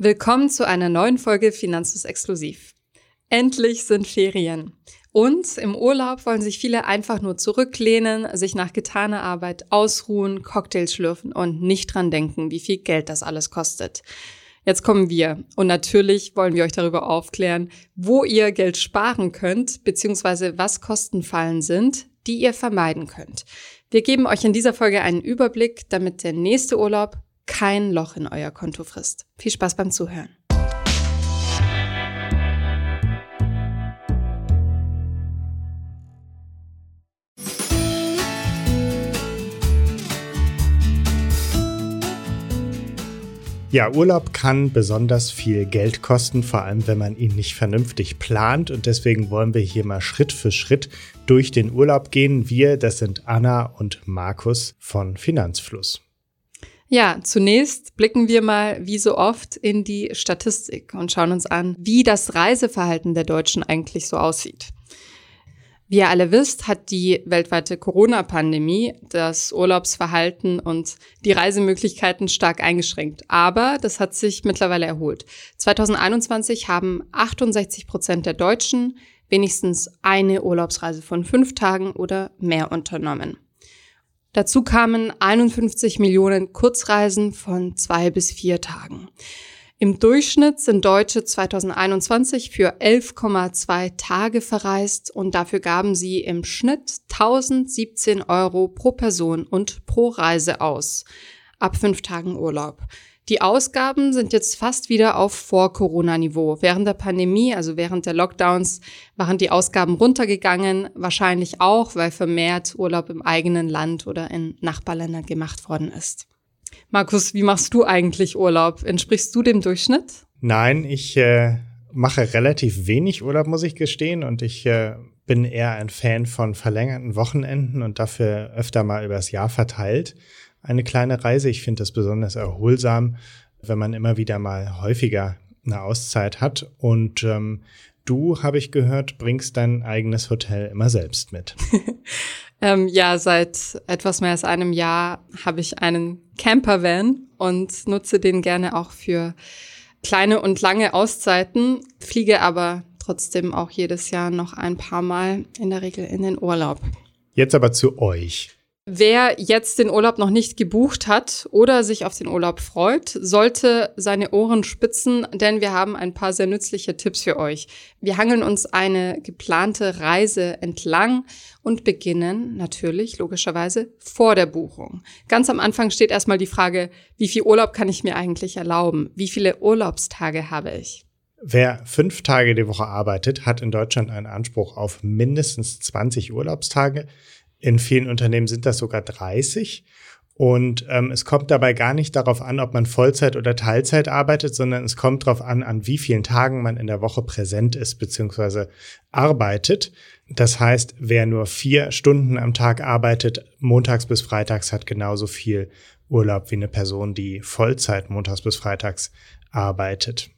Willkommen zu einer neuen Folge Finanzus Exklusiv. Endlich sind Ferien. Und im Urlaub wollen sich viele einfach nur zurücklehnen, sich nach getaner Arbeit ausruhen, Cocktails schlürfen und nicht dran denken, wie viel Geld das alles kostet. Jetzt kommen wir und natürlich wollen wir euch darüber aufklären, wo ihr Geld sparen könnt, beziehungsweise was Kostenfallen sind, die ihr vermeiden könnt. Wir geben euch in dieser Folge einen Überblick, damit der nächste Urlaub kein Loch in euer Konto frisst. Viel Spaß beim Zuhören. Ja, Urlaub kann besonders viel Geld kosten, vor allem wenn man ihn nicht vernünftig plant. Und deswegen wollen wir hier mal Schritt für Schritt durch den Urlaub gehen. Wir, das sind Anna und Markus von Finanzfluss. Ja, zunächst blicken wir mal wie so oft in die Statistik und schauen uns an, wie das Reiseverhalten der Deutschen eigentlich so aussieht. Wie ihr alle wisst, hat die weltweite Corona-Pandemie das Urlaubsverhalten und die Reisemöglichkeiten stark eingeschränkt. Aber das hat sich mittlerweile erholt. 2021 haben 68 Prozent der Deutschen wenigstens eine Urlaubsreise von fünf Tagen oder mehr unternommen. Dazu kamen 51 Millionen Kurzreisen von zwei bis vier Tagen. Im Durchschnitt sind Deutsche 2021 für 11,2 Tage verreist und dafür gaben sie im Schnitt 1017 Euro pro Person und pro Reise aus. Ab fünf Tagen Urlaub. Die Ausgaben sind jetzt fast wieder auf Vor-Corona-Niveau. Während der Pandemie, also während der Lockdowns, waren die Ausgaben runtergegangen. Wahrscheinlich auch, weil vermehrt Urlaub im eigenen Land oder in Nachbarländern gemacht worden ist. Markus, wie machst du eigentlich Urlaub? Entsprichst du dem Durchschnitt? Nein, ich äh, mache relativ wenig Urlaub, muss ich gestehen. Und ich äh, bin eher ein Fan von verlängerten Wochenenden und dafür öfter mal übers Jahr verteilt eine kleine Reise. Ich finde das besonders erholsam, wenn man immer wieder mal häufiger eine Auszeit hat. Und ähm, du, habe ich gehört, bringst dein eigenes Hotel immer selbst mit. ähm, ja, seit etwas mehr als einem Jahr habe ich einen Campervan und nutze den gerne auch für kleine und lange Auszeiten, fliege aber trotzdem auch jedes Jahr noch ein paar Mal in der Regel in den Urlaub. Jetzt aber zu euch. Wer jetzt den Urlaub noch nicht gebucht hat oder sich auf den Urlaub freut, sollte seine Ohren spitzen, denn wir haben ein paar sehr nützliche Tipps für euch. Wir hangeln uns eine geplante Reise entlang und beginnen natürlich logischerweise vor der Buchung. Ganz am Anfang steht erstmal die Frage, wie viel Urlaub kann ich mir eigentlich erlauben? Wie viele Urlaubstage habe ich? Wer fünf Tage die Woche arbeitet, hat in Deutschland einen Anspruch auf mindestens 20 Urlaubstage. In vielen Unternehmen sind das sogar 30. Und ähm, es kommt dabei gar nicht darauf an, ob man Vollzeit oder Teilzeit arbeitet, sondern es kommt darauf an, an wie vielen Tagen man in der Woche präsent ist bzw. arbeitet. Das heißt, wer nur vier Stunden am Tag arbeitet, montags bis freitags, hat genauso viel Urlaub wie eine Person, die Vollzeit montags bis freitags arbeitet.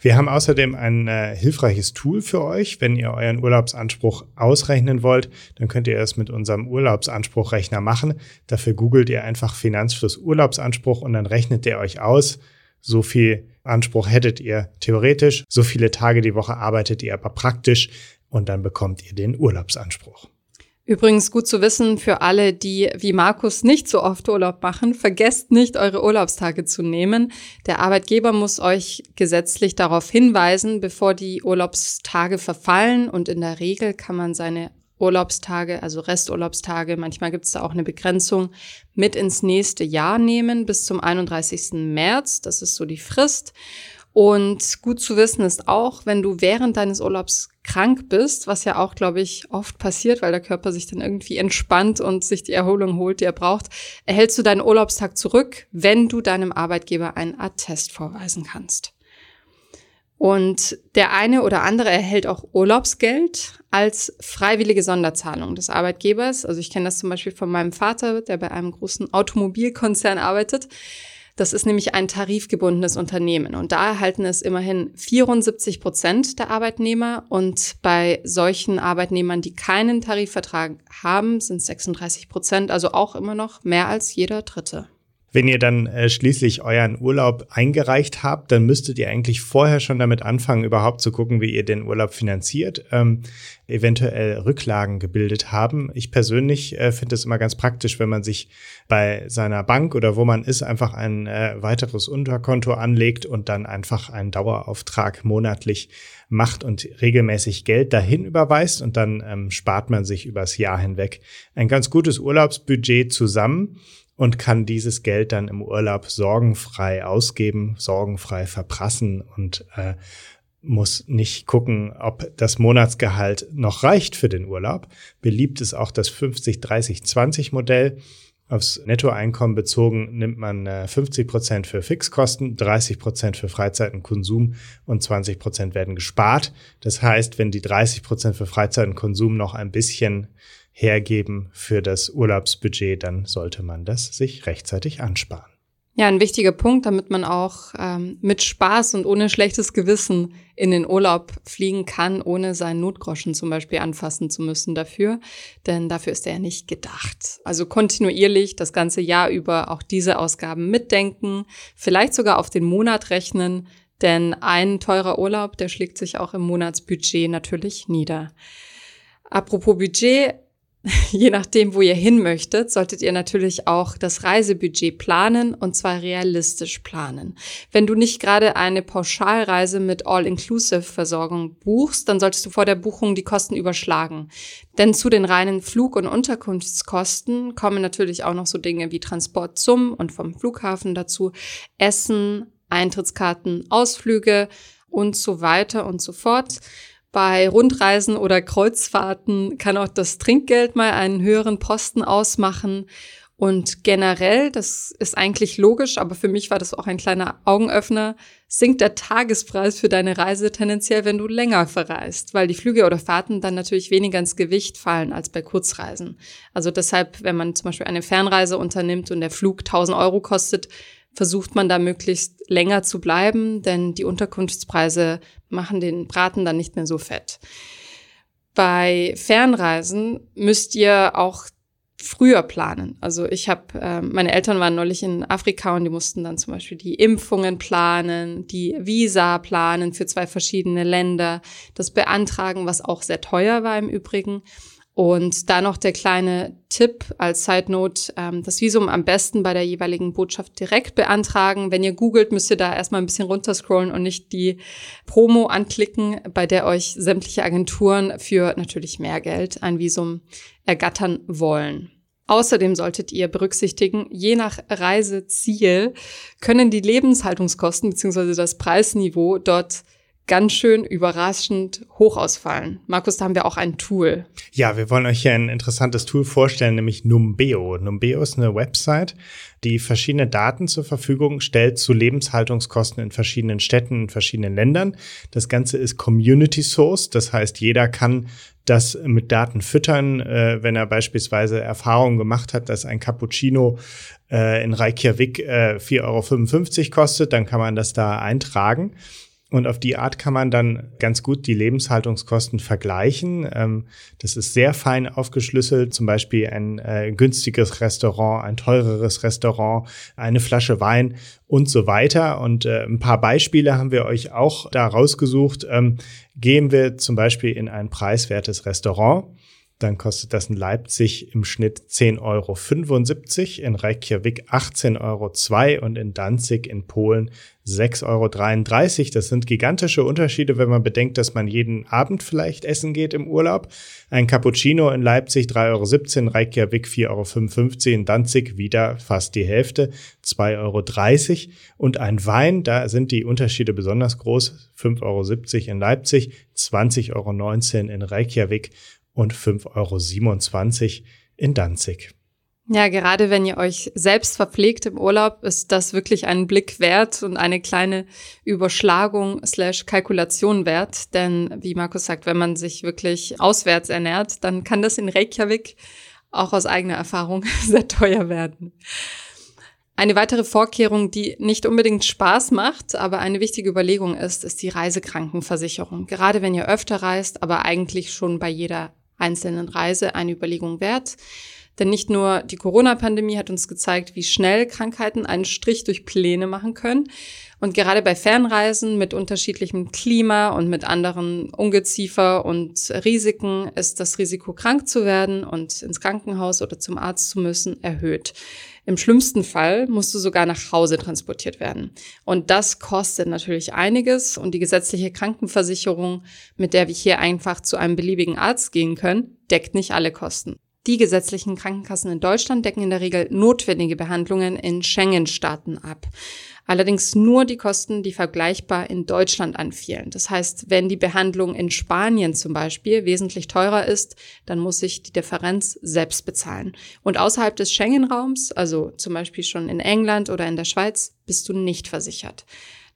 Wir haben außerdem ein äh, hilfreiches Tool für euch. Wenn ihr euren Urlaubsanspruch ausrechnen wollt, dann könnt ihr es mit unserem Urlaubsanspruchrechner machen. Dafür googelt ihr einfach Finanzfluss Urlaubsanspruch und dann rechnet der euch aus, so viel Anspruch hättet ihr theoretisch, so viele Tage die Woche arbeitet ihr aber praktisch und dann bekommt ihr den Urlaubsanspruch. Übrigens gut zu wissen für alle, die wie Markus nicht so oft Urlaub machen, vergesst nicht, eure Urlaubstage zu nehmen. Der Arbeitgeber muss euch gesetzlich darauf hinweisen, bevor die Urlaubstage verfallen und in der Regel kann man seine Urlaubstage, also Resturlaubstage, manchmal gibt es da auch eine Begrenzung, mit ins nächste Jahr nehmen bis zum 31. März. Das ist so die Frist. Und gut zu wissen ist auch, wenn du während deines Urlaubs krank bist, was ja auch, glaube ich, oft passiert, weil der Körper sich dann irgendwie entspannt und sich die Erholung holt, die er braucht, erhältst du deinen Urlaubstag zurück, wenn du deinem Arbeitgeber einen Attest vorweisen kannst. Und der eine oder andere erhält auch Urlaubsgeld als freiwillige Sonderzahlung des Arbeitgebers. Also ich kenne das zum Beispiel von meinem Vater, der bei einem großen Automobilkonzern arbeitet. Das ist nämlich ein tarifgebundenes Unternehmen und da erhalten es immerhin 74 Prozent der Arbeitnehmer und bei solchen Arbeitnehmern, die keinen Tarifvertrag haben, sind es 36 Prozent, also auch immer noch mehr als jeder Dritte. Wenn ihr dann äh, schließlich euren Urlaub eingereicht habt, dann müsstet ihr eigentlich vorher schon damit anfangen, überhaupt zu gucken, wie ihr den Urlaub finanziert, ähm, eventuell Rücklagen gebildet haben. Ich persönlich äh, finde es immer ganz praktisch, wenn man sich bei seiner Bank oder wo man ist, einfach ein äh, weiteres Unterkonto anlegt und dann einfach einen Dauerauftrag monatlich macht und regelmäßig Geld dahin überweist und dann ähm, spart man sich übers Jahr hinweg ein ganz gutes Urlaubsbudget zusammen und kann dieses Geld dann im Urlaub sorgenfrei ausgeben, sorgenfrei verprassen und äh, muss nicht gucken, ob das Monatsgehalt noch reicht für den Urlaub. Beliebt ist auch das 50-30-20 Modell. Aufs Nettoeinkommen bezogen nimmt man 50 äh, Prozent für Fixkosten, 30 Prozent für Freizeit und Konsum und 20 Prozent werden gespart. Das heißt, wenn die 30 Prozent für Freizeit und Konsum noch ein bisschen hergeben für das Urlaubsbudget, dann sollte man das sich rechtzeitig ansparen. Ja, ein wichtiger Punkt, damit man auch ähm, mit Spaß und ohne schlechtes Gewissen in den Urlaub fliegen kann, ohne seinen Notgroschen zum Beispiel anfassen zu müssen dafür. Denn dafür ist er ja nicht gedacht. Also kontinuierlich das ganze Jahr über auch diese Ausgaben mitdenken, vielleicht sogar auf den Monat rechnen, denn ein teurer Urlaub, der schlägt sich auch im Monatsbudget natürlich nieder. Apropos Budget, je nachdem, wo ihr hin möchtet, solltet ihr natürlich auch das Reisebudget planen und zwar realistisch planen. Wenn du nicht gerade eine Pauschalreise mit All-Inclusive-Versorgung buchst, dann solltest du vor der Buchung die Kosten überschlagen. Denn zu den reinen Flug- und Unterkunftskosten kommen natürlich auch noch so Dinge wie Transport zum und vom Flughafen dazu, Essen, Eintrittskarten, Ausflüge und so weiter und so fort. Bei Rundreisen oder Kreuzfahrten kann auch das Trinkgeld mal einen höheren Posten ausmachen. Und generell, das ist eigentlich logisch, aber für mich war das auch ein kleiner Augenöffner, sinkt der Tagespreis für deine Reise tendenziell, wenn du länger verreist, weil die Flüge oder Fahrten dann natürlich weniger ins Gewicht fallen als bei Kurzreisen. Also deshalb, wenn man zum Beispiel eine Fernreise unternimmt und der Flug 1000 Euro kostet, versucht man da möglichst länger zu bleiben, denn die Unterkunftspreise machen den Braten dann nicht mehr so fett. Bei Fernreisen müsst ihr auch früher planen. Also ich habe, äh, meine Eltern waren neulich in Afrika und die mussten dann zum Beispiel die Impfungen planen, die Visa planen für zwei verschiedene Länder, das beantragen, was auch sehr teuer war im Übrigen. Und da noch der kleine Tipp als Side Note, ähm, das Visum am besten bei der jeweiligen Botschaft direkt beantragen. Wenn ihr googelt, müsst ihr da erstmal ein bisschen runterscrollen und nicht die Promo anklicken, bei der euch sämtliche Agenturen für natürlich mehr Geld ein Visum ergattern wollen. Außerdem solltet ihr berücksichtigen, je nach Reiseziel können die Lebenshaltungskosten bzw. das Preisniveau dort ganz schön überraschend hoch ausfallen. Markus, da haben wir auch ein Tool. Ja, wir wollen euch hier ein interessantes Tool vorstellen, nämlich Numbeo. Numbeo ist eine Website, die verschiedene Daten zur Verfügung stellt zu Lebenshaltungskosten in verschiedenen Städten, in verschiedenen Ländern. Das Ganze ist Community Source, das heißt, jeder kann das mit Daten füttern, äh, wenn er beispielsweise Erfahrungen gemacht hat, dass ein Cappuccino äh, in Reykjavik äh, 4,55 Euro kostet, dann kann man das da eintragen. Und auf die Art kann man dann ganz gut die Lebenshaltungskosten vergleichen. Ähm, das ist sehr fein aufgeschlüsselt, zum Beispiel ein äh, günstiges Restaurant, ein teureres Restaurant, eine Flasche Wein und so weiter. Und äh, ein paar Beispiele haben wir euch auch da rausgesucht. Ähm, gehen wir zum Beispiel in ein preiswertes Restaurant dann kostet das in Leipzig im Schnitt 10,75 Euro, in Reykjavik 18,02 Euro und in Danzig in Polen 6,33 Euro. Das sind gigantische Unterschiede, wenn man bedenkt, dass man jeden Abend vielleicht essen geht im Urlaub. Ein Cappuccino in Leipzig 3,17 Euro, Reykjavik 4,55 Euro, in Danzig wieder fast die Hälfte, 2,30 Euro. Und ein Wein, da sind die Unterschiede besonders groß, 5,70 Euro in Leipzig, 20,19 Euro in Reykjavik und 5,27 Euro in Danzig. Ja, gerade wenn ihr euch selbst verpflegt im Urlaub, ist das wirklich einen Blick wert und eine kleine Überschlagung slash Kalkulation wert. Denn wie Markus sagt, wenn man sich wirklich auswärts ernährt, dann kann das in Reykjavik auch aus eigener Erfahrung sehr teuer werden. Eine weitere Vorkehrung, die nicht unbedingt Spaß macht, aber eine wichtige Überlegung ist, ist die Reisekrankenversicherung. Gerade wenn ihr öfter reist, aber eigentlich schon bei jeder einzelnen Reise eine Überlegung wert. Denn nicht nur die Corona-Pandemie hat uns gezeigt, wie schnell Krankheiten einen Strich durch Pläne machen können. Und gerade bei Fernreisen mit unterschiedlichem Klima und mit anderen Ungeziefer und Risiken ist das Risiko, krank zu werden und ins Krankenhaus oder zum Arzt zu müssen, erhöht. Im schlimmsten Fall musst du sogar nach Hause transportiert werden. Und das kostet natürlich einiges und die gesetzliche Krankenversicherung, mit der wir hier einfach zu einem beliebigen Arzt gehen können, deckt nicht alle Kosten. Die gesetzlichen Krankenkassen in Deutschland decken in der Regel notwendige Behandlungen in Schengen-Staaten ab. Allerdings nur die Kosten, die vergleichbar in Deutschland anfielen. Das heißt, wenn die Behandlung in Spanien zum Beispiel wesentlich teurer ist, dann muss ich die Differenz selbst bezahlen. Und außerhalb des Schengen-Raums, also zum Beispiel schon in England oder in der Schweiz, bist du nicht versichert.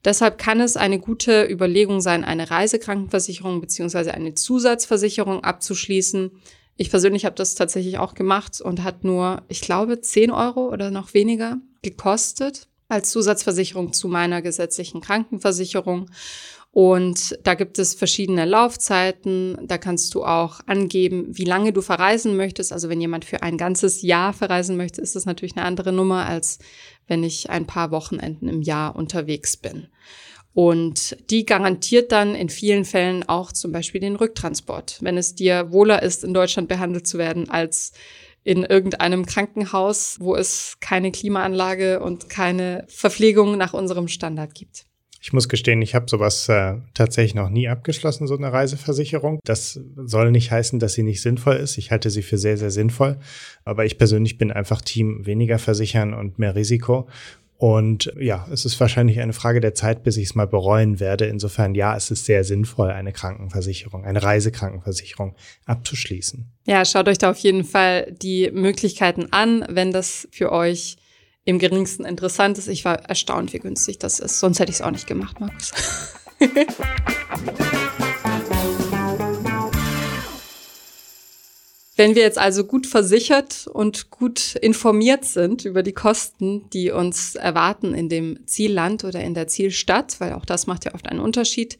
Deshalb kann es eine gute Überlegung sein, eine Reisekrankenversicherung beziehungsweise eine Zusatzversicherung abzuschließen, ich persönlich habe das tatsächlich auch gemacht und hat nur, ich glaube, 10 Euro oder noch weniger gekostet als Zusatzversicherung zu meiner gesetzlichen Krankenversicherung. Und da gibt es verschiedene Laufzeiten. Da kannst du auch angeben, wie lange du verreisen möchtest. Also wenn jemand für ein ganzes Jahr verreisen möchte, ist das natürlich eine andere Nummer, als wenn ich ein paar Wochenenden im Jahr unterwegs bin. Und die garantiert dann in vielen Fällen auch zum Beispiel den Rücktransport, wenn es dir wohler ist, in Deutschland behandelt zu werden, als in irgendeinem Krankenhaus, wo es keine Klimaanlage und keine Verpflegung nach unserem Standard gibt. Ich muss gestehen, ich habe sowas äh, tatsächlich noch nie abgeschlossen, so eine Reiseversicherung. Das soll nicht heißen, dass sie nicht sinnvoll ist. Ich halte sie für sehr, sehr sinnvoll. Aber ich persönlich bin einfach Team weniger versichern und mehr Risiko. Und ja, es ist wahrscheinlich eine Frage der Zeit, bis ich es mal bereuen werde. Insofern ja, es ist sehr sinnvoll, eine Krankenversicherung, eine Reisekrankenversicherung abzuschließen. Ja, schaut euch da auf jeden Fall die Möglichkeiten an, wenn das für euch im geringsten interessant ist. Ich war erstaunt, wie günstig das ist. Sonst hätte ich es auch nicht gemacht, Markus. Wenn wir jetzt also gut versichert und gut informiert sind über die Kosten, die uns erwarten in dem Zielland oder in der Zielstadt, weil auch das macht ja oft einen Unterschied,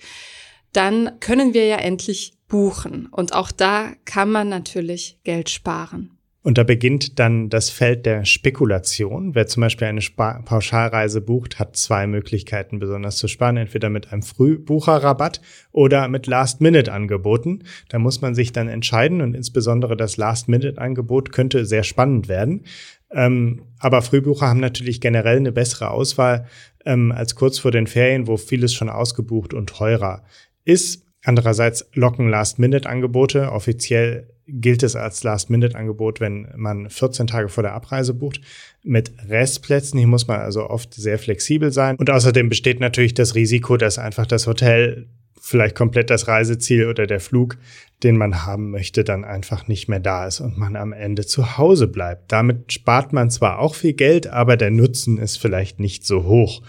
dann können wir ja endlich buchen. Und auch da kann man natürlich Geld sparen. Und da beginnt dann das Feld der Spekulation. Wer zum Beispiel eine Spa Pauschalreise bucht, hat zwei Möglichkeiten besonders zu sparen. Entweder mit einem Frühbucherrabatt oder mit Last-Minute-Angeboten. Da muss man sich dann entscheiden und insbesondere das Last-Minute-Angebot könnte sehr spannend werden. Ähm, aber Frühbucher haben natürlich generell eine bessere Auswahl ähm, als kurz vor den Ferien, wo vieles schon ausgebucht und teurer ist. Andererseits locken Last-Minute-Angebote offiziell gilt es als Last-Minute-Angebot, wenn man 14 Tage vor der Abreise bucht. Mit Restplätzen, hier muss man also oft sehr flexibel sein. Und außerdem besteht natürlich das Risiko, dass einfach das Hotel, vielleicht komplett das Reiseziel oder der Flug, den man haben möchte, dann einfach nicht mehr da ist und man am Ende zu Hause bleibt. Damit spart man zwar auch viel Geld, aber der Nutzen ist vielleicht nicht so hoch.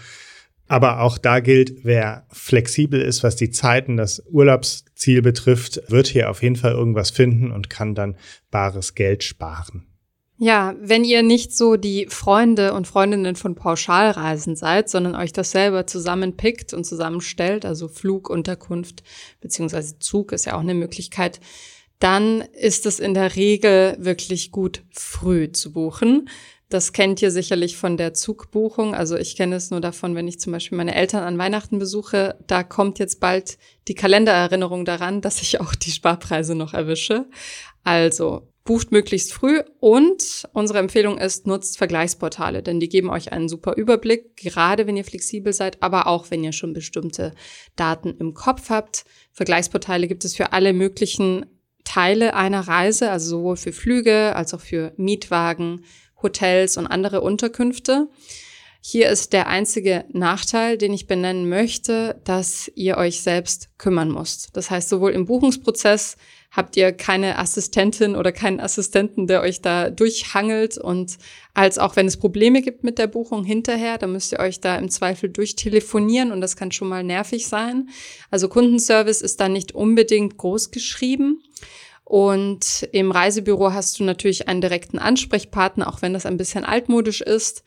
Aber auch da gilt, wer flexibel ist, was die Zeiten, das Urlaubsziel betrifft, wird hier auf jeden Fall irgendwas finden und kann dann bares Geld sparen. Ja, wenn ihr nicht so die Freunde und Freundinnen von Pauschalreisen seid, sondern euch das selber zusammenpickt und zusammenstellt, also Flug, Unterkunft beziehungsweise Zug ist ja auch eine Möglichkeit, dann ist es in der Regel wirklich gut früh zu buchen. Das kennt ihr sicherlich von der Zugbuchung. Also ich kenne es nur davon, wenn ich zum Beispiel meine Eltern an Weihnachten besuche. Da kommt jetzt bald die Kalendererinnerung daran, dass ich auch die Sparpreise noch erwische. Also bucht möglichst früh und unsere Empfehlung ist, nutzt Vergleichsportale, denn die geben euch einen super Überblick, gerade wenn ihr flexibel seid, aber auch wenn ihr schon bestimmte Daten im Kopf habt. Vergleichsportale gibt es für alle möglichen Teile einer Reise, also sowohl für Flüge als auch für Mietwagen Hotels und andere Unterkünfte. Hier ist der einzige Nachteil, den ich benennen möchte, dass ihr euch selbst kümmern müsst. Das heißt, sowohl im Buchungsprozess habt ihr keine Assistentin oder keinen Assistenten, der euch da durchhangelt und als auch wenn es Probleme gibt mit der Buchung hinterher, dann müsst ihr euch da im Zweifel durchtelefonieren und das kann schon mal nervig sein. Also Kundenservice ist da nicht unbedingt groß geschrieben. Und im Reisebüro hast du natürlich einen direkten Ansprechpartner, auch wenn das ein bisschen altmodisch ist.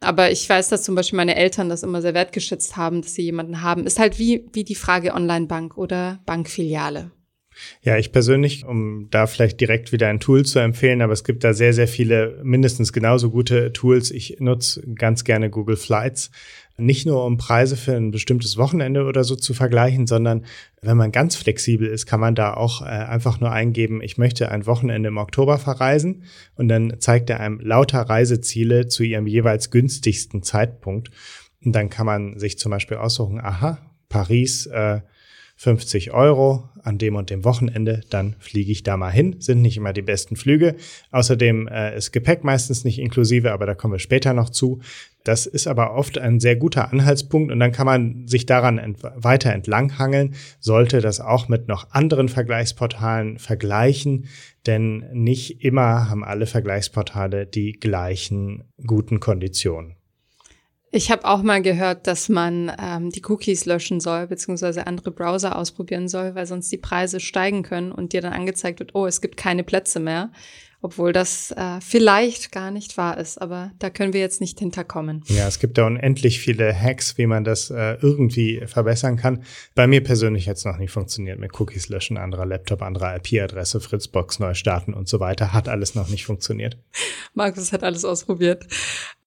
Aber ich weiß, dass zum Beispiel meine Eltern das immer sehr wertgeschätzt haben, dass sie jemanden haben. Ist halt wie, wie die Frage Online-Bank oder Bankfiliale. Ja, ich persönlich, um da vielleicht direkt wieder ein Tool zu empfehlen, aber es gibt da sehr, sehr viele mindestens genauso gute Tools. Ich nutze ganz gerne Google Flights. Nicht nur um Preise für ein bestimmtes Wochenende oder so zu vergleichen, sondern wenn man ganz flexibel ist, kann man da auch äh, einfach nur eingeben, ich möchte ein Wochenende im Oktober verreisen und dann zeigt er einem lauter Reiseziele zu ihrem jeweils günstigsten Zeitpunkt. Und dann kann man sich zum Beispiel aussuchen, aha, Paris, äh, 50 Euro an dem und dem Wochenende, dann fliege ich da mal hin. Sind nicht immer die besten Flüge. Außerdem äh, ist Gepäck meistens nicht inklusive, aber da kommen wir später noch zu. Das ist aber oft ein sehr guter Anhaltspunkt und dann kann man sich daran ent weiter entlanghangeln, sollte das auch mit noch anderen Vergleichsportalen vergleichen, denn nicht immer haben alle Vergleichsportale die gleichen guten Konditionen. Ich habe auch mal gehört, dass man ähm, die Cookies löschen soll, beziehungsweise andere Browser ausprobieren soll, weil sonst die Preise steigen können und dir dann angezeigt wird, oh, es gibt keine Plätze mehr obwohl das äh, vielleicht gar nicht wahr ist, aber da können wir jetzt nicht hinterkommen. Ja, es gibt da unendlich viele Hacks, wie man das äh, irgendwie verbessern kann. Bei mir persönlich hat es noch nicht funktioniert mit Cookies löschen, anderer Laptop, anderer IP-Adresse, Fritzbox neu starten und so weiter. Hat alles noch nicht funktioniert. Markus hat alles ausprobiert.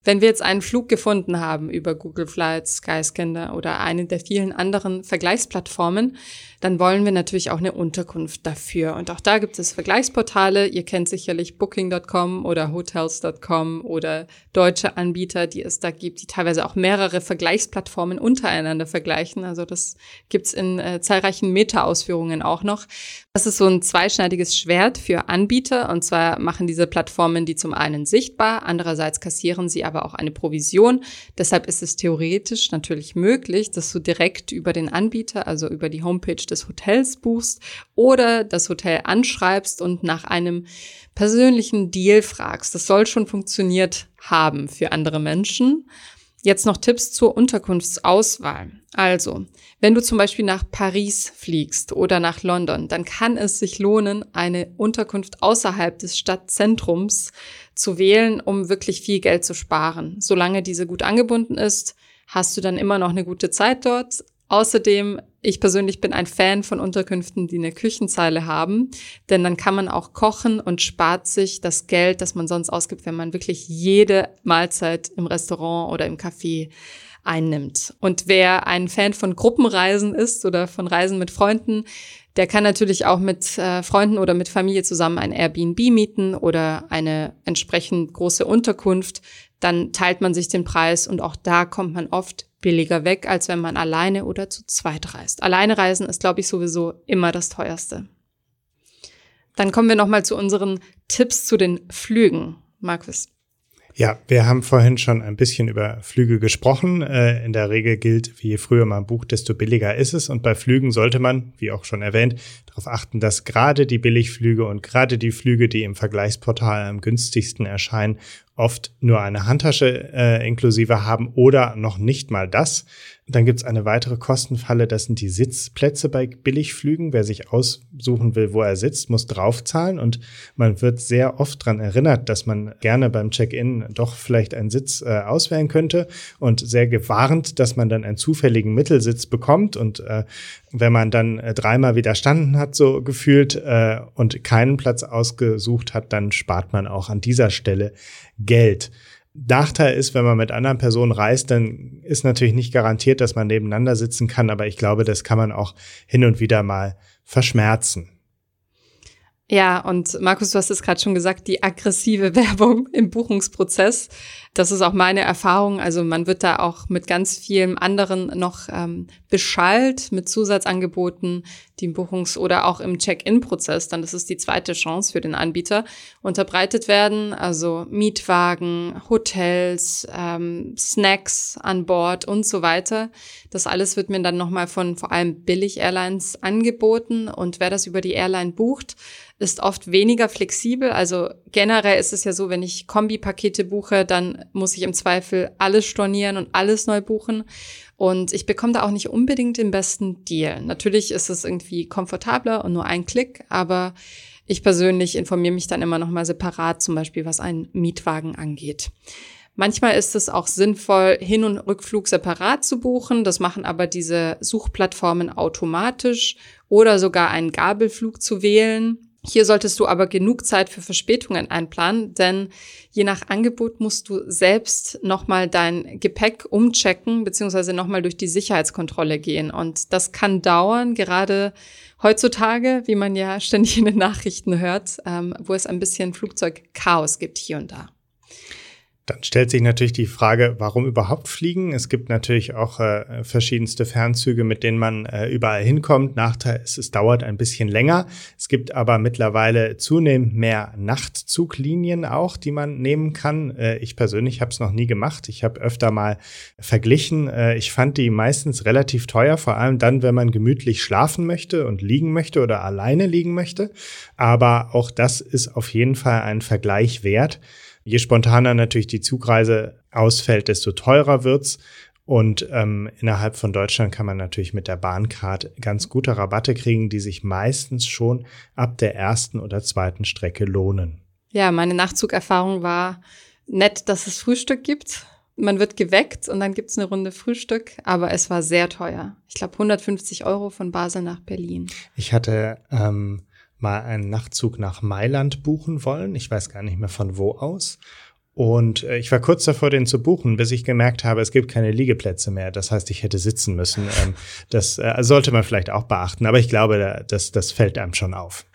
Wenn wir jetzt einen Flug gefunden haben über Google Flights, Skyscanner oder eine der vielen anderen Vergleichsplattformen, dann wollen wir natürlich auch eine Unterkunft dafür. Und auch da gibt es Vergleichsportale. Ihr kennt sicherlich Booking.com oder Hotels.com oder deutsche Anbieter, die es da gibt, die teilweise auch mehrere Vergleichsplattformen untereinander vergleichen. Also das gibt's in äh, zahlreichen Meta-Ausführungen auch noch. Das ist so ein zweischneidiges Schwert für Anbieter. Und zwar machen diese Plattformen die zum einen sichtbar, andererseits kassieren sie aber auch eine Provision. Deshalb ist es theoretisch natürlich möglich, dass du direkt über den Anbieter, also über die Homepage des Hotels buchst oder das Hotel anschreibst und nach einem persönlichen Deal fragst. Das soll schon funktioniert haben für andere Menschen. Jetzt noch Tipps zur Unterkunftsauswahl. Also, wenn du zum Beispiel nach Paris fliegst oder nach London, dann kann es sich lohnen, eine Unterkunft außerhalb des Stadtzentrums zu wählen, um wirklich viel Geld zu sparen. Solange diese gut angebunden ist, hast du dann immer noch eine gute Zeit dort. Außerdem ich persönlich bin ein Fan von Unterkünften, die eine Küchenzeile haben, denn dann kann man auch kochen und spart sich das Geld, das man sonst ausgibt, wenn man wirklich jede Mahlzeit im Restaurant oder im Café einnimmt. Und wer ein Fan von Gruppenreisen ist oder von Reisen mit Freunden, der kann natürlich auch mit äh, Freunden oder mit Familie zusammen ein Airbnb mieten oder eine entsprechend große Unterkunft. Dann teilt man sich den Preis und auch da kommt man oft billiger weg, als wenn man alleine oder zu zweit reist. Alleine reisen ist, glaube ich, sowieso immer das teuerste. Dann kommen wir nochmal zu unseren Tipps zu den Flügen. Markus. Ja, wir haben vorhin schon ein bisschen über Flüge gesprochen. Äh, in der Regel gilt, je früher man bucht, desto billiger ist es. Und bei Flügen sollte man, wie auch schon erwähnt, darauf achten, dass gerade die Billigflüge und gerade die Flüge, die im Vergleichsportal am günstigsten erscheinen, oft nur eine Handtasche äh, inklusive haben oder noch nicht mal das. Dann gibt's eine weitere Kostenfalle, das sind die Sitzplätze bei Billigflügen. Wer sich aussuchen will, wo er sitzt, muss draufzahlen und man wird sehr oft dran erinnert, dass man gerne beim Check-in doch vielleicht einen Sitz äh, auswählen könnte und sehr gewarnt, dass man dann einen zufälligen Mittelsitz bekommt und äh, wenn man dann äh, dreimal widerstanden hat, so gefühlt, äh, und keinen Platz ausgesucht hat, dann spart man auch an dieser Stelle Geld. Nachteil ist, wenn man mit anderen Personen reist, dann ist natürlich nicht garantiert, dass man nebeneinander sitzen kann, aber ich glaube, das kann man auch hin und wieder mal verschmerzen. Ja, und Markus, du hast es gerade schon gesagt, die aggressive Werbung im Buchungsprozess. Das ist auch meine Erfahrung. Also man wird da auch mit ganz vielen anderen noch ähm, beschallt mit Zusatzangeboten, die im Buchungs- oder auch im Check-in-Prozess, dann das ist die zweite Chance für den Anbieter, unterbreitet werden. Also Mietwagen, Hotels, ähm, Snacks an Bord und so weiter. Das alles wird mir dann nochmal von vor allem Billig-Airlines angeboten. Und wer das über die Airline bucht, ist oft weniger flexibel. Also generell ist es ja so, wenn ich Kombipakete buche, dann muss ich im Zweifel alles stornieren und alles neu buchen. Und ich bekomme da auch nicht unbedingt den besten Deal. Natürlich ist es irgendwie komfortabler und nur ein Klick, aber ich persönlich informiere mich dann immer noch mal separat, zum Beispiel was einen Mietwagen angeht. Manchmal ist es auch sinnvoll, Hin- und Rückflug separat zu buchen. Das machen aber diese Suchplattformen automatisch oder sogar einen Gabelflug zu wählen. Hier solltest du aber genug Zeit für Verspätungen einplanen, denn je nach Angebot musst du selbst nochmal dein Gepäck umchecken beziehungsweise nochmal durch die Sicherheitskontrolle gehen. Und das kann dauern, gerade heutzutage, wie man ja ständig in den Nachrichten hört, ähm, wo es ein bisschen Flugzeugchaos gibt hier und da. Dann stellt sich natürlich die Frage, warum überhaupt fliegen? Es gibt natürlich auch äh, verschiedenste Fernzüge, mit denen man äh, überall hinkommt. Nachteil ist, es dauert ein bisschen länger. Es gibt aber mittlerweile zunehmend mehr Nachtzuglinien auch, die man nehmen kann. Äh, ich persönlich habe es noch nie gemacht. Ich habe öfter mal verglichen. Äh, ich fand die meistens relativ teuer, vor allem dann, wenn man gemütlich schlafen möchte und liegen möchte oder alleine liegen möchte. Aber auch das ist auf jeden Fall ein Vergleich wert. Je spontaner natürlich die Zugreise ausfällt, desto teurer wird's. Und ähm, innerhalb von Deutschland kann man natürlich mit der Bahncard ganz gute Rabatte kriegen, die sich meistens schon ab der ersten oder zweiten Strecke lohnen. Ja, meine Nachzugerfahrung war nett, dass es Frühstück gibt. Man wird geweckt und dann gibt's eine Runde Frühstück, aber es war sehr teuer. Ich glaube 150 Euro von Basel nach Berlin. Ich hatte ähm, mal einen Nachtzug nach Mailand buchen wollen. Ich weiß gar nicht mehr von wo aus. Und äh, ich war kurz davor, den zu buchen, bis ich gemerkt habe, es gibt keine Liegeplätze mehr. Das heißt, ich hätte sitzen müssen. Ähm, das äh, sollte man vielleicht auch beachten. Aber ich glaube, das, das fällt einem schon auf.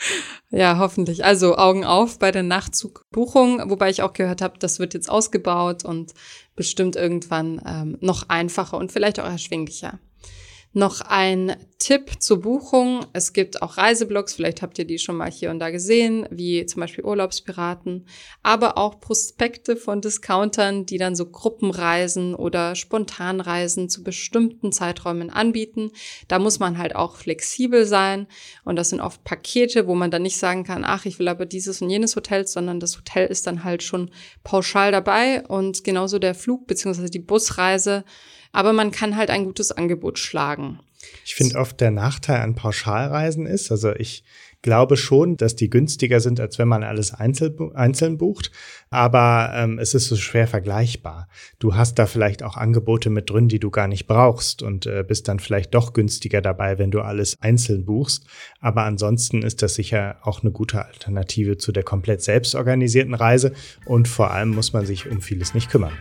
Ja, hoffentlich. Also Augen auf bei der Nachtzugbuchung, wobei ich auch gehört habe, das wird jetzt ausgebaut und bestimmt irgendwann ähm, noch einfacher und vielleicht auch erschwinglicher. Noch ein Tipp zur Buchung. Es gibt auch Reiseblogs, vielleicht habt ihr die schon mal hier und da gesehen, wie zum Beispiel Urlaubspiraten, aber auch Prospekte von Discountern, die dann so Gruppenreisen oder Spontanreisen zu bestimmten Zeiträumen anbieten. Da muss man halt auch flexibel sein und das sind oft Pakete, wo man dann nicht sagen kann, ach, ich will aber dieses und jenes Hotel, sondern das Hotel ist dann halt schon pauschal dabei und genauso der Flug bzw. die Busreise aber man kann halt ein gutes Angebot schlagen. Ich finde oft der Nachteil an Pauschalreisen ist, also ich glaube schon, dass die günstiger sind, als wenn man alles einzeln, einzeln bucht, aber ähm, es ist so schwer vergleichbar. Du hast da vielleicht auch Angebote mit drin, die du gar nicht brauchst und äh, bist dann vielleicht doch günstiger dabei, wenn du alles einzeln buchst. Aber ansonsten ist das sicher auch eine gute Alternative zu der komplett selbstorganisierten Reise und vor allem muss man sich um vieles nicht kümmern.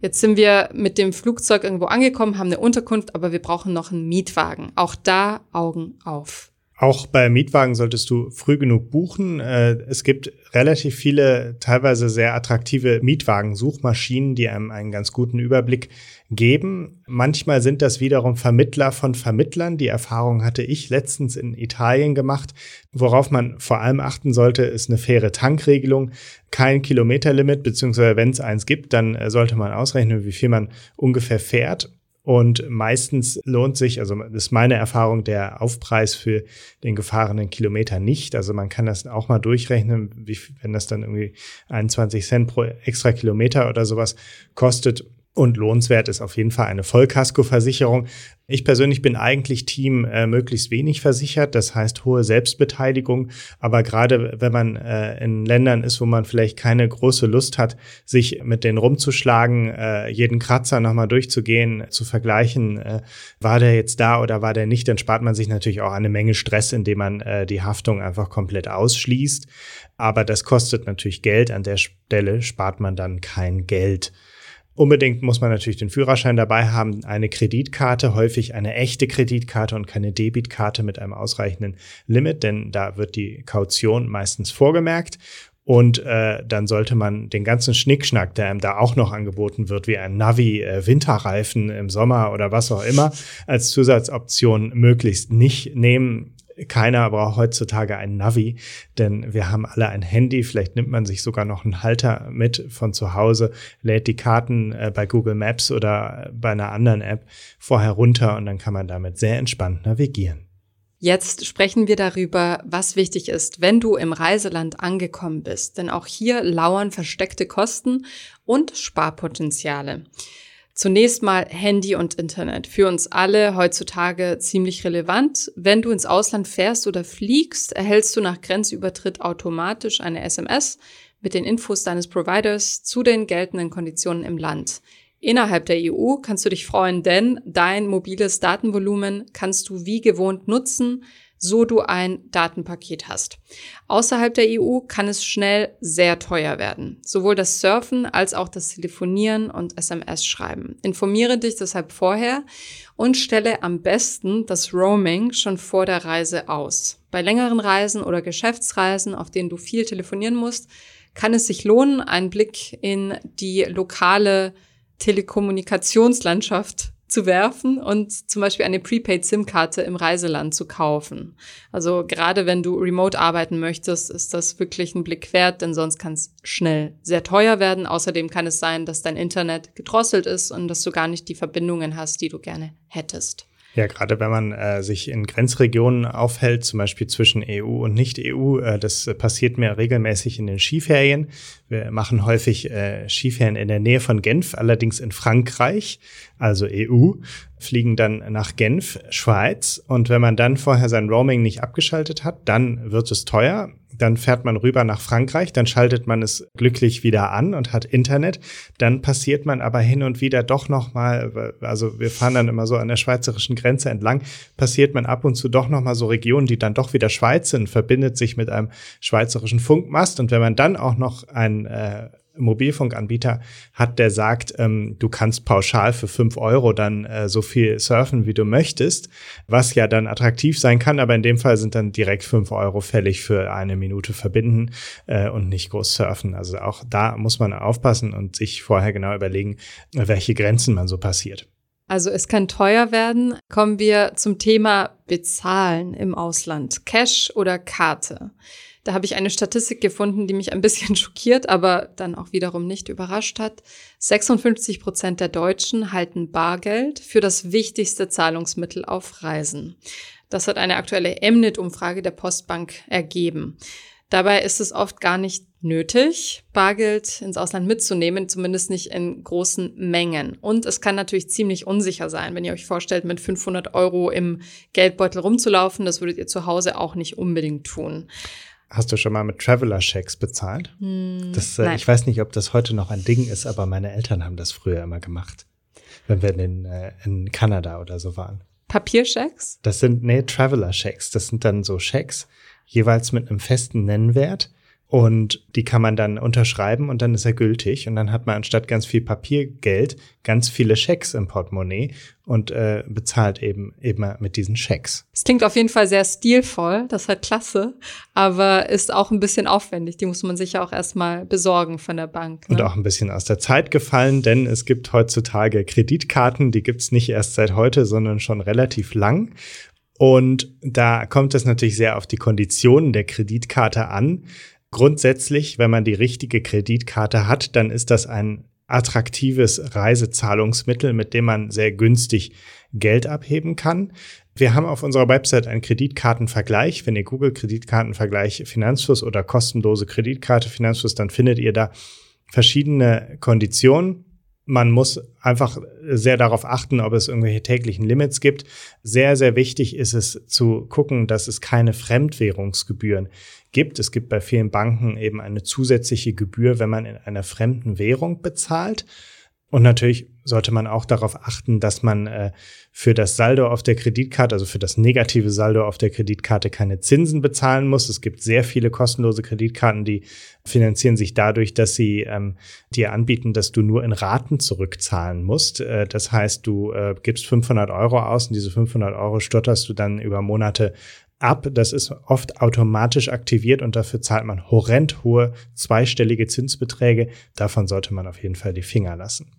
Jetzt sind wir mit dem Flugzeug irgendwo angekommen, haben eine Unterkunft, aber wir brauchen noch einen Mietwagen. Auch da Augen auf. Auch bei Mietwagen solltest du früh genug buchen. Äh, es gibt relativ viele, teilweise sehr attraktive Mietwagensuchmaschinen, die einem einen ganz guten Überblick geben. Manchmal sind das wiederum Vermittler von Vermittlern. Die Erfahrung hatte ich letztens in Italien gemacht. Worauf man vor allem achten sollte, ist eine faire Tankregelung. Kein Kilometerlimit, beziehungsweise wenn es eins gibt, dann äh, sollte man ausrechnen, wie viel man ungefähr fährt. Und meistens lohnt sich, also das ist meine Erfahrung, der Aufpreis für den gefahrenen Kilometer nicht. Also man kann das auch mal durchrechnen, wie, wenn das dann irgendwie 21 Cent pro extra Kilometer oder sowas kostet und lohnenswert ist auf jeden Fall eine Vollkaskoversicherung. Ich persönlich bin eigentlich Team äh, möglichst wenig versichert, das heißt hohe Selbstbeteiligung. Aber gerade wenn man äh, in Ländern ist, wo man vielleicht keine große Lust hat, sich mit denen rumzuschlagen, äh, jeden Kratzer nochmal durchzugehen, zu vergleichen, äh, war der jetzt da oder war der nicht, dann spart man sich natürlich auch eine Menge Stress, indem man äh, die Haftung einfach komplett ausschließt. Aber das kostet natürlich Geld. An der Stelle spart man dann kein Geld. Unbedingt muss man natürlich den Führerschein dabei haben, eine Kreditkarte, häufig eine echte Kreditkarte und keine Debitkarte mit einem ausreichenden Limit, denn da wird die Kaution meistens vorgemerkt. Und äh, dann sollte man den ganzen Schnickschnack, der einem da auch noch angeboten wird, wie ein Navi, äh, Winterreifen im Sommer oder was auch immer, als Zusatzoption möglichst nicht nehmen keiner braucht heutzutage ein Navi, denn wir haben alle ein Handy. Vielleicht nimmt man sich sogar noch einen Halter mit von zu Hause, lädt die Karten äh, bei Google Maps oder bei einer anderen App vorher runter und dann kann man damit sehr entspannt navigieren. Jetzt sprechen wir darüber, was wichtig ist, wenn du im Reiseland angekommen bist. Denn auch hier lauern versteckte Kosten und Sparpotenziale. Zunächst mal Handy und Internet. Für uns alle heutzutage ziemlich relevant. Wenn du ins Ausland fährst oder fliegst, erhältst du nach Grenzübertritt automatisch eine SMS mit den Infos deines Providers zu den geltenden Konditionen im Land. Innerhalb der EU kannst du dich freuen, denn dein mobiles Datenvolumen kannst du wie gewohnt nutzen, so du ein Datenpaket hast. Außerhalb der EU kann es schnell sehr teuer werden. Sowohl das Surfen als auch das Telefonieren und SMS schreiben. Informiere dich deshalb vorher und stelle am besten das Roaming schon vor der Reise aus. Bei längeren Reisen oder Geschäftsreisen, auf denen du viel telefonieren musst, kann es sich lohnen, einen Blick in die lokale Telekommunikationslandschaft zu werfen und zum Beispiel eine Prepaid-SIM-Karte im Reiseland zu kaufen. Also gerade wenn du remote arbeiten möchtest, ist das wirklich ein Blick wert, denn sonst kann es schnell sehr teuer werden. Außerdem kann es sein, dass dein Internet gedrosselt ist und dass du gar nicht die Verbindungen hast, die du gerne hättest. Ja, gerade wenn man äh, sich in Grenzregionen aufhält, zum Beispiel zwischen EU und Nicht-EU, äh, das passiert mir regelmäßig in den Skiferien. Wir machen häufig äh, Skiferien in der Nähe von Genf, allerdings in Frankreich, also EU, fliegen dann nach Genf, Schweiz. Und wenn man dann vorher sein Roaming nicht abgeschaltet hat, dann wird es teuer dann fährt man rüber nach Frankreich, dann schaltet man es glücklich wieder an und hat Internet. Dann passiert man aber hin und wieder doch noch mal, also wir fahren dann immer so an der schweizerischen Grenze entlang, passiert man ab und zu doch noch mal so Regionen, die dann doch wieder Schweiz sind, verbindet sich mit einem schweizerischen Funkmast und wenn man dann auch noch ein äh, Mobilfunkanbieter hat, der sagt, ähm, du kannst pauschal für fünf Euro dann äh, so viel surfen, wie du möchtest, was ja dann attraktiv sein kann, aber in dem Fall sind dann direkt fünf Euro fällig für eine Minute verbinden äh, und nicht groß surfen. Also auch da muss man aufpassen und sich vorher genau überlegen, welche Grenzen man so passiert. Also es kann teuer werden. Kommen wir zum Thema Bezahlen im Ausland. Cash oder Karte. Da habe ich eine Statistik gefunden, die mich ein bisschen schockiert, aber dann auch wiederum nicht überrascht hat. 56 Prozent der Deutschen halten Bargeld für das wichtigste Zahlungsmittel auf Reisen. Das hat eine aktuelle Mnet-Umfrage der Postbank ergeben. Dabei ist es oft gar nicht nötig, Bargeld ins Ausland mitzunehmen, zumindest nicht in großen Mengen. Und es kann natürlich ziemlich unsicher sein, wenn ihr euch vorstellt, mit 500 Euro im Geldbeutel rumzulaufen. Das würdet ihr zu Hause auch nicht unbedingt tun. Hast du schon mal mit Traveler-Checks bezahlt? Hm, das, äh, ich weiß nicht, ob das heute noch ein Ding ist, aber meine Eltern haben das früher immer gemacht, wenn wir in, äh, in Kanada oder so waren. Papierchecks? Das sind, nee, Traveler-Checks. Das sind dann so Checks, jeweils mit einem festen Nennwert. Und die kann man dann unterschreiben und dann ist er gültig. Und dann hat man anstatt ganz viel Papiergeld ganz viele Schecks im Portemonnaie und äh, bezahlt eben eben mit diesen Schecks. Es klingt auf jeden Fall sehr stilvoll, das ist halt klasse, aber ist auch ein bisschen aufwendig. Die muss man sich ja auch erstmal besorgen von der Bank. Ne? Und auch ein bisschen aus der Zeit gefallen, denn es gibt heutzutage Kreditkarten, die gibt's nicht erst seit heute, sondern schon relativ lang. Und da kommt es natürlich sehr auf die Konditionen der Kreditkarte an. Grundsätzlich, wenn man die richtige Kreditkarte hat, dann ist das ein attraktives Reisezahlungsmittel, mit dem man sehr günstig Geld abheben kann. Wir haben auf unserer Website einen Kreditkartenvergleich. Wenn ihr Google Kreditkartenvergleich Finanzfluss oder kostenlose Kreditkarte Finanzfluss, dann findet ihr da verschiedene Konditionen man muss einfach sehr darauf achten, ob es irgendwelche täglichen Limits gibt. Sehr, sehr wichtig ist es zu gucken, dass es keine Fremdwährungsgebühren gibt. Es gibt bei vielen Banken eben eine zusätzliche Gebühr, wenn man in einer fremden Währung bezahlt. Und natürlich sollte man auch darauf achten, dass man äh, für das Saldo auf der Kreditkarte, also für das negative Saldo auf der Kreditkarte keine Zinsen bezahlen muss. Es gibt sehr viele kostenlose Kreditkarten, die finanzieren sich dadurch, dass sie ähm, dir anbieten, dass du nur in Raten zurückzahlen musst. Äh, das heißt, du äh, gibst 500 Euro aus und diese 500 Euro stotterst du dann über Monate ab. Das ist oft automatisch aktiviert und dafür zahlt man horrend hohe zweistellige Zinsbeträge. Davon sollte man auf jeden Fall die Finger lassen.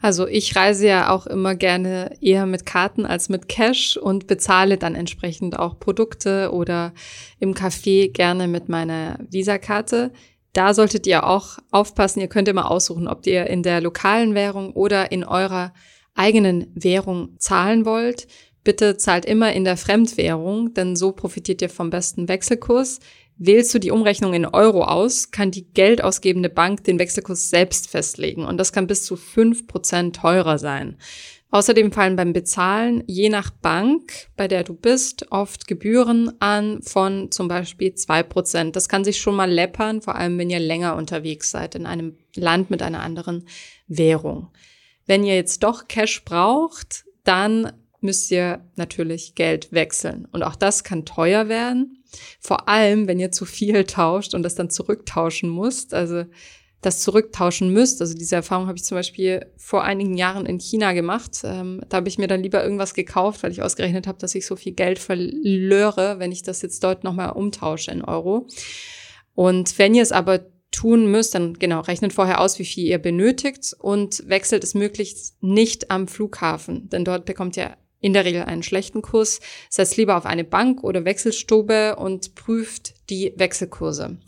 Also ich reise ja auch immer gerne eher mit Karten als mit Cash und bezahle dann entsprechend auch Produkte oder im Café gerne mit meiner Visakarte. Da solltet ihr auch aufpassen. Ihr könnt immer aussuchen, ob ihr in der lokalen Währung oder in eurer eigenen Währung zahlen wollt. Bitte zahlt immer in der Fremdwährung, denn so profitiert ihr vom besten Wechselkurs. Wählst du die Umrechnung in Euro aus, kann die geldausgebende Bank den Wechselkurs selbst festlegen und das kann bis zu fünf Prozent teurer sein. Außerdem fallen beim Bezahlen je nach Bank, bei der du bist, oft Gebühren an von zum Beispiel zwei Prozent. Das kann sich schon mal läppern, vor allem wenn ihr länger unterwegs seid in einem Land mit einer anderen Währung. Wenn ihr jetzt doch Cash braucht, dann müsst ihr natürlich Geld wechseln. Und auch das kann teuer werden. Vor allem, wenn ihr zu viel tauscht und das dann zurücktauschen müsst. Also das zurücktauschen müsst. Also diese Erfahrung habe ich zum Beispiel vor einigen Jahren in China gemacht. Ähm, da habe ich mir dann lieber irgendwas gekauft, weil ich ausgerechnet habe, dass ich so viel Geld verlöre, wenn ich das jetzt dort nochmal umtausche in Euro. Und wenn ihr es aber tun müsst, dann genau, rechnet vorher aus, wie viel ihr benötigt und wechselt es möglichst nicht am Flughafen, denn dort bekommt ihr in der Regel einen schlechten Kurs. Setzt lieber auf eine Bank oder Wechselstube und prüft die Wechselkurse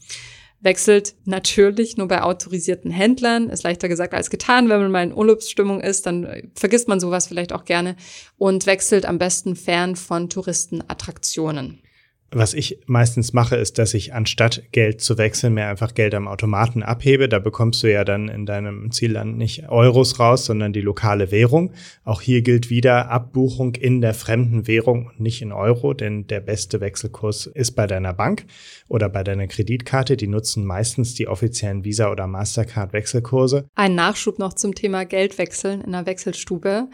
wechselt natürlich nur bei autorisierten Händlern. Ist leichter gesagt als getan. Wenn man mal in Urlaubsstimmung ist, dann vergisst man sowas vielleicht auch gerne und wechselt am besten fern von Touristenattraktionen. Was ich meistens mache, ist, dass ich anstatt Geld zu wechseln, mehr einfach Geld am Automaten abhebe. Da bekommst du ja dann in deinem Zielland nicht Euros raus, sondern die lokale Währung. Auch hier gilt wieder Abbuchung in der fremden Währung und nicht in Euro, denn der beste Wechselkurs ist bei deiner Bank oder bei deiner Kreditkarte. Die nutzen meistens die offiziellen Visa- oder Mastercard-Wechselkurse. Ein Nachschub noch zum Thema Geldwechseln in der Wechselstube.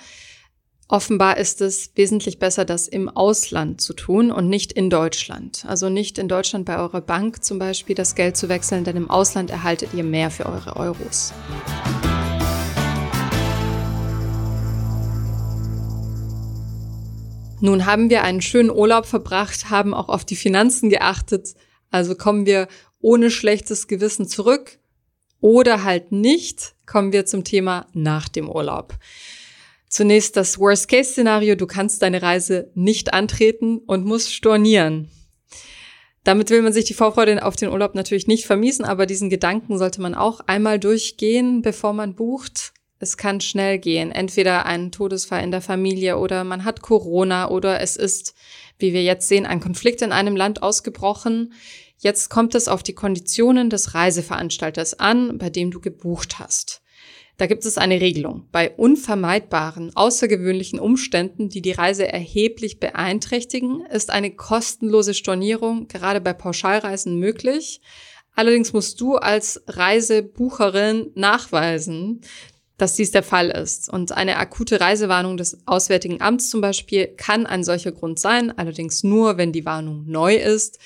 Offenbar ist es wesentlich besser, das im Ausland zu tun und nicht in Deutschland. Also nicht in Deutschland bei eurer Bank zum Beispiel das Geld zu wechseln, denn im Ausland erhaltet ihr mehr für eure Euros. Nun haben wir einen schönen Urlaub verbracht, haben auch auf die Finanzen geachtet. Also kommen wir ohne schlechtes Gewissen zurück oder halt nicht, kommen wir zum Thema nach dem Urlaub. Zunächst das Worst-Case-Szenario, du kannst deine Reise nicht antreten und musst stornieren. Damit will man sich die Vorfreude auf den Urlaub natürlich nicht vermiesen, aber diesen Gedanken sollte man auch einmal durchgehen, bevor man bucht. Es kann schnell gehen. Entweder ein Todesfall in der Familie oder man hat Corona oder es ist, wie wir jetzt sehen, ein Konflikt in einem Land ausgebrochen. Jetzt kommt es auf die Konditionen des Reiseveranstalters an, bei dem du gebucht hast. Da gibt es eine Regelung. Bei unvermeidbaren, außergewöhnlichen Umständen, die die Reise erheblich beeinträchtigen, ist eine kostenlose Stornierung gerade bei Pauschalreisen möglich. Allerdings musst du als Reisebucherin nachweisen, dass dies der Fall ist. Und eine akute Reisewarnung des Auswärtigen Amts zum Beispiel kann ein solcher Grund sein, allerdings nur, wenn die Warnung neu ist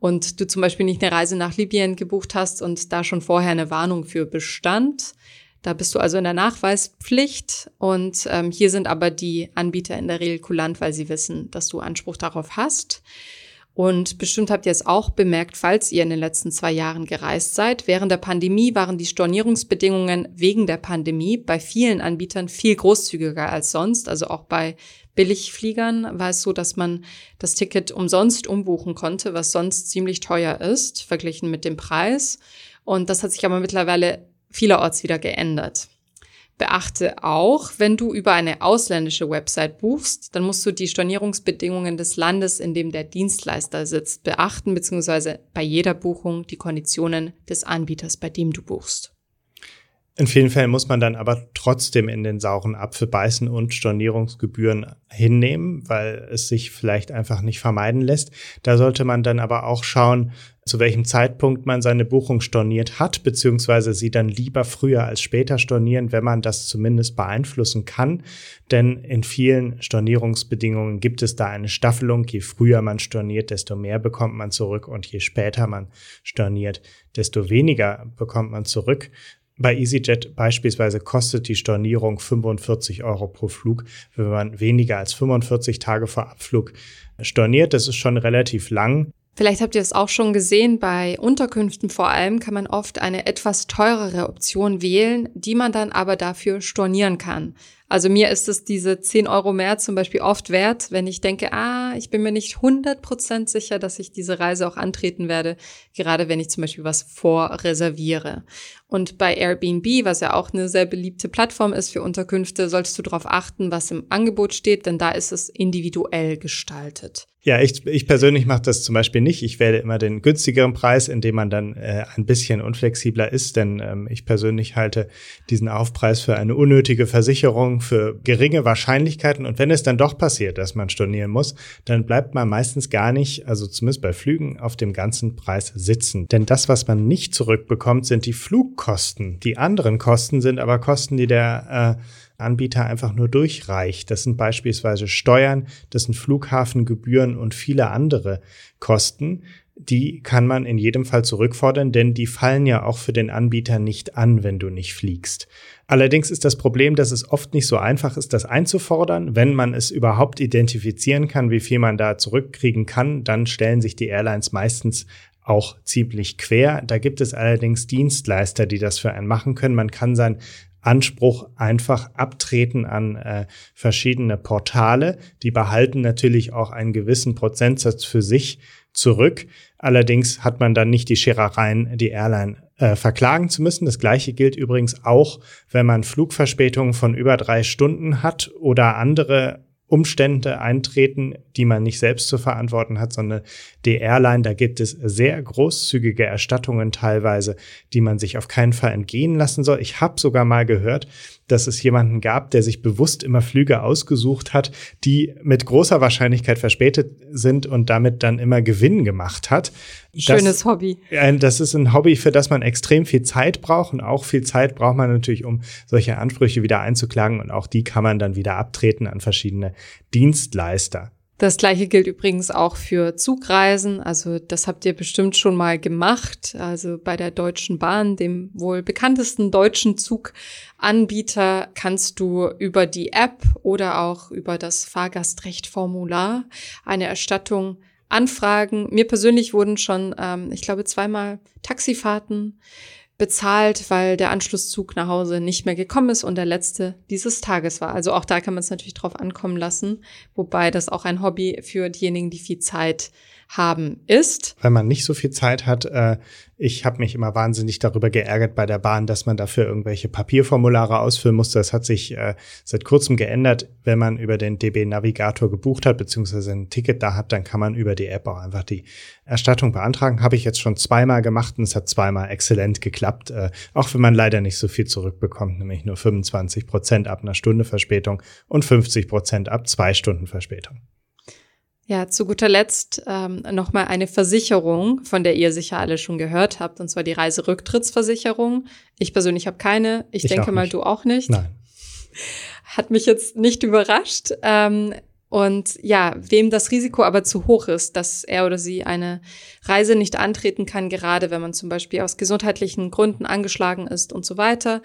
und du zum Beispiel nicht eine Reise nach Libyen gebucht hast und da schon vorher eine Warnung für bestand. Da bist du also in der Nachweispflicht und ähm, hier sind aber die Anbieter in der Regel kulant, weil sie wissen, dass du Anspruch darauf hast. Und bestimmt habt ihr es auch bemerkt, falls ihr in den letzten zwei Jahren gereist seid. Während der Pandemie waren die Stornierungsbedingungen wegen der Pandemie bei vielen Anbietern viel großzügiger als sonst. Also auch bei Billigfliegern war es so, dass man das Ticket umsonst umbuchen konnte, was sonst ziemlich teuer ist, verglichen mit dem Preis. Und das hat sich aber mittlerweile vielerorts wieder geändert. Beachte auch, wenn du über eine ausländische Website buchst, dann musst du die Stornierungsbedingungen des Landes, in dem der Dienstleister sitzt, beachten, beziehungsweise bei jeder Buchung die Konditionen des Anbieters, bei dem du buchst. In vielen Fällen muss man dann aber trotzdem in den sauren Apfel beißen und Stornierungsgebühren hinnehmen, weil es sich vielleicht einfach nicht vermeiden lässt. Da sollte man dann aber auch schauen, zu welchem Zeitpunkt man seine Buchung storniert hat, beziehungsweise sie dann lieber früher als später stornieren, wenn man das zumindest beeinflussen kann. Denn in vielen Stornierungsbedingungen gibt es da eine Staffelung. Je früher man storniert, desto mehr bekommt man zurück und je später man storniert, desto weniger bekommt man zurück. Bei EasyJet beispielsweise kostet die Stornierung 45 Euro pro Flug, wenn man weniger als 45 Tage vor Abflug storniert. Das ist schon relativ lang. Vielleicht habt ihr es auch schon gesehen, bei Unterkünften vor allem kann man oft eine etwas teurere Option wählen, die man dann aber dafür stornieren kann. Also mir ist es diese 10 Euro mehr zum Beispiel oft wert, wenn ich denke, ah, ich bin mir nicht 100% sicher, dass ich diese Reise auch antreten werde, gerade wenn ich zum Beispiel was vorreserviere. Und bei Airbnb, was ja auch eine sehr beliebte Plattform ist für Unterkünfte, solltest du darauf achten, was im Angebot steht, denn da ist es individuell gestaltet. Ja, ich, ich persönlich mache das zum Beispiel nicht. Ich wähle immer den günstigeren Preis, indem man dann äh, ein bisschen unflexibler ist, denn ähm, ich persönlich halte diesen Aufpreis für eine unnötige Versicherung, für geringe Wahrscheinlichkeiten. Und wenn es dann doch passiert, dass man stornieren muss, dann bleibt man meistens gar nicht, also zumindest bei Flügen, auf dem ganzen Preis sitzen. Denn das, was man nicht zurückbekommt, sind die Flugkosten. Die anderen Kosten sind aber Kosten, die der äh, Anbieter einfach nur durchreicht. Das sind beispielsweise Steuern, das sind Flughafengebühren und viele andere Kosten. Die kann man in jedem Fall zurückfordern, denn die fallen ja auch für den Anbieter nicht an, wenn du nicht fliegst. Allerdings ist das Problem, dass es oft nicht so einfach ist, das einzufordern. Wenn man es überhaupt identifizieren kann, wie viel man da zurückkriegen kann, dann stellen sich die Airlines meistens auch ziemlich quer. Da gibt es allerdings Dienstleister, die das für einen machen können. Man kann sein Anspruch einfach abtreten an äh, verschiedene Portale. Die behalten natürlich auch einen gewissen Prozentsatz für sich zurück. Allerdings hat man dann nicht die Scherereien, die Airline äh, verklagen zu müssen. Das gleiche gilt übrigens auch, wenn man Flugverspätungen von über drei Stunden hat oder andere Umstände eintreten, die man nicht selbst zu verantworten hat, sondern die Airline, da gibt es sehr großzügige Erstattungen teilweise, die man sich auf keinen Fall entgehen lassen soll. Ich habe sogar mal gehört, dass es jemanden gab, der sich bewusst immer Flüge ausgesucht hat, die mit großer Wahrscheinlichkeit verspätet sind und damit dann immer Gewinn gemacht hat. Schönes das, Hobby. Das ist ein Hobby, für das man extrem viel Zeit braucht und auch viel Zeit braucht man natürlich, um solche Ansprüche wieder einzuklagen und auch die kann man dann wieder abtreten an verschiedene Dienstleister. Das gleiche gilt übrigens auch für Zugreisen. Also das habt ihr bestimmt schon mal gemacht. Also bei der Deutschen Bahn, dem wohl bekanntesten deutschen Zuganbieter, kannst du über die App oder auch über das Fahrgastrechtformular eine Erstattung anfragen. Mir persönlich wurden schon, ähm, ich glaube, zweimal Taxifahrten bezahlt, weil der Anschlusszug nach Hause nicht mehr gekommen ist und der letzte dieses Tages war. Also auch da kann man es natürlich drauf ankommen lassen, wobei das auch ein Hobby für diejenigen, die viel Zeit haben ist. Wenn man nicht so viel Zeit hat, äh, ich habe mich immer wahnsinnig darüber geärgert bei der Bahn, dass man dafür irgendwelche Papierformulare ausfüllen musste. Das hat sich äh, seit kurzem geändert. Wenn man über den DB Navigator gebucht hat, beziehungsweise ein Ticket da hat, dann kann man über die App auch einfach die Erstattung beantragen. Habe ich jetzt schon zweimal gemacht und es hat zweimal exzellent geklappt. Äh, auch wenn man leider nicht so viel zurückbekommt, nämlich nur 25 Prozent ab einer Stunde Verspätung und 50 Prozent ab zwei Stunden Verspätung. Ja, zu guter Letzt ähm, nochmal eine Versicherung, von der ihr sicher alle schon gehört habt, und zwar die Reiserücktrittsversicherung. Ich persönlich habe keine. Ich, ich denke mal, nicht. du auch nicht. Nein. Hat mich jetzt nicht überrascht. Ähm, und ja, wem das Risiko aber zu hoch ist, dass er oder sie eine Reise nicht antreten kann, gerade wenn man zum Beispiel aus gesundheitlichen Gründen angeschlagen ist und so weiter,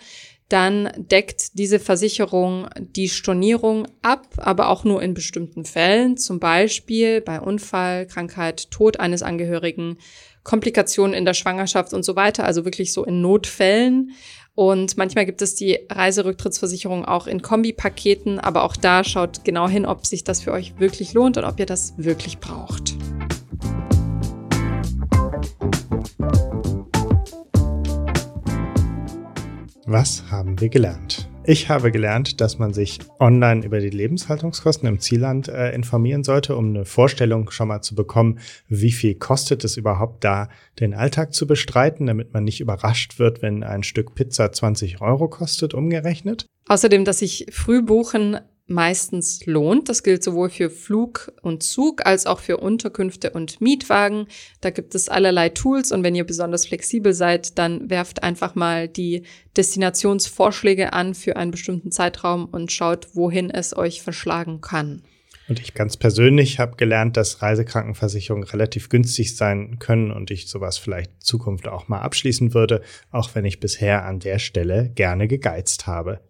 dann deckt diese Versicherung die Stornierung ab, aber auch nur in bestimmten Fällen, zum Beispiel bei Unfall, Krankheit, Tod eines Angehörigen, Komplikationen in der Schwangerschaft und so weiter, also wirklich so in Notfällen. Und manchmal gibt es die Reiserücktrittsversicherung auch in Kombipaketen, aber auch da schaut genau hin, ob sich das für euch wirklich lohnt und ob ihr das wirklich braucht. Was haben wir gelernt? Ich habe gelernt, dass man sich online über die Lebenshaltungskosten im Zielland äh, informieren sollte, um eine Vorstellung schon mal zu bekommen, wie viel kostet es überhaupt da, den Alltag zu bestreiten, damit man nicht überrascht wird, wenn ein Stück Pizza 20 Euro kostet, umgerechnet. Außerdem, dass sich Frühbuchen meistens lohnt. Das gilt sowohl für Flug und Zug als auch für Unterkünfte und Mietwagen. Da gibt es allerlei Tools und wenn ihr besonders flexibel seid, dann werft einfach mal die Destinationsvorschläge an für einen bestimmten Zeitraum und schaut, wohin es euch verschlagen kann. Und ich ganz persönlich habe gelernt, dass Reisekrankenversicherungen relativ günstig sein können und ich sowas vielleicht in Zukunft auch mal abschließen würde, auch wenn ich bisher an der Stelle gerne gegeizt habe.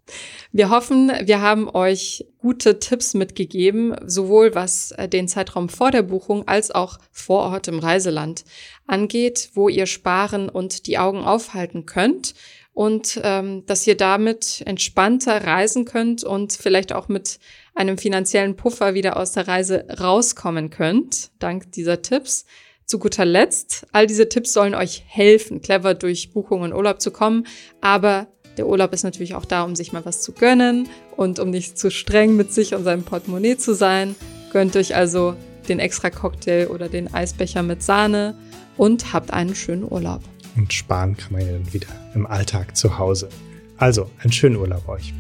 Wir hoffen, wir haben euch gute Tipps mitgegeben, sowohl was äh, den Zeitraum vor der Buchung als auch vor Ort im Reiseland angeht, wo ihr sparen und die Augen aufhalten könnt und ähm, dass ihr damit entspannter reisen könnt und vielleicht auch mit einem finanziellen Puffer wieder aus der Reise rauskommen könnt, dank dieser Tipps. Zu guter Letzt, all diese Tipps sollen euch helfen, clever durch Buchung und Urlaub zu kommen, aber der Urlaub ist natürlich auch da, um sich mal was zu gönnen und um nicht zu streng mit sich und seinem Portemonnaie zu sein. Gönnt euch also den extra Cocktail oder den Eisbecher mit Sahne und habt einen schönen Urlaub. Und sparen kann man ja dann wieder im Alltag zu Hause. Also, einen schönen Urlaub euch.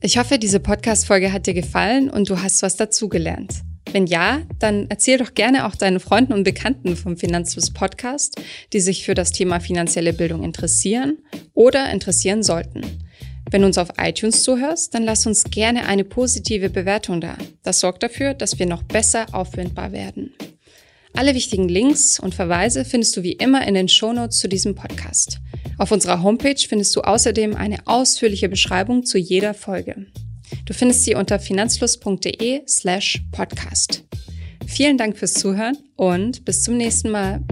Ich hoffe, diese Podcast-Folge hat dir gefallen und du hast was dazugelernt. Wenn ja, dann erzähl doch gerne auch deinen Freunden und Bekannten vom Finanzfluss Podcast, die sich für das Thema finanzielle Bildung interessieren oder interessieren sollten. Wenn du uns auf iTunes zuhörst, dann lass uns gerne eine positive Bewertung da. Das sorgt dafür, dass wir noch besser auffindbar werden. Alle wichtigen Links und Verweise findest du wie immer in den Shownotes zu diesem Podcast. Auf unserer Homepage findest du außerdem eine ausführliche Beschreibung zu jeder Folge. Du findest sie unter finanzfluss.de slash podcast. Vielen Dank fürs Zuhören und bis zum nächsten Mal.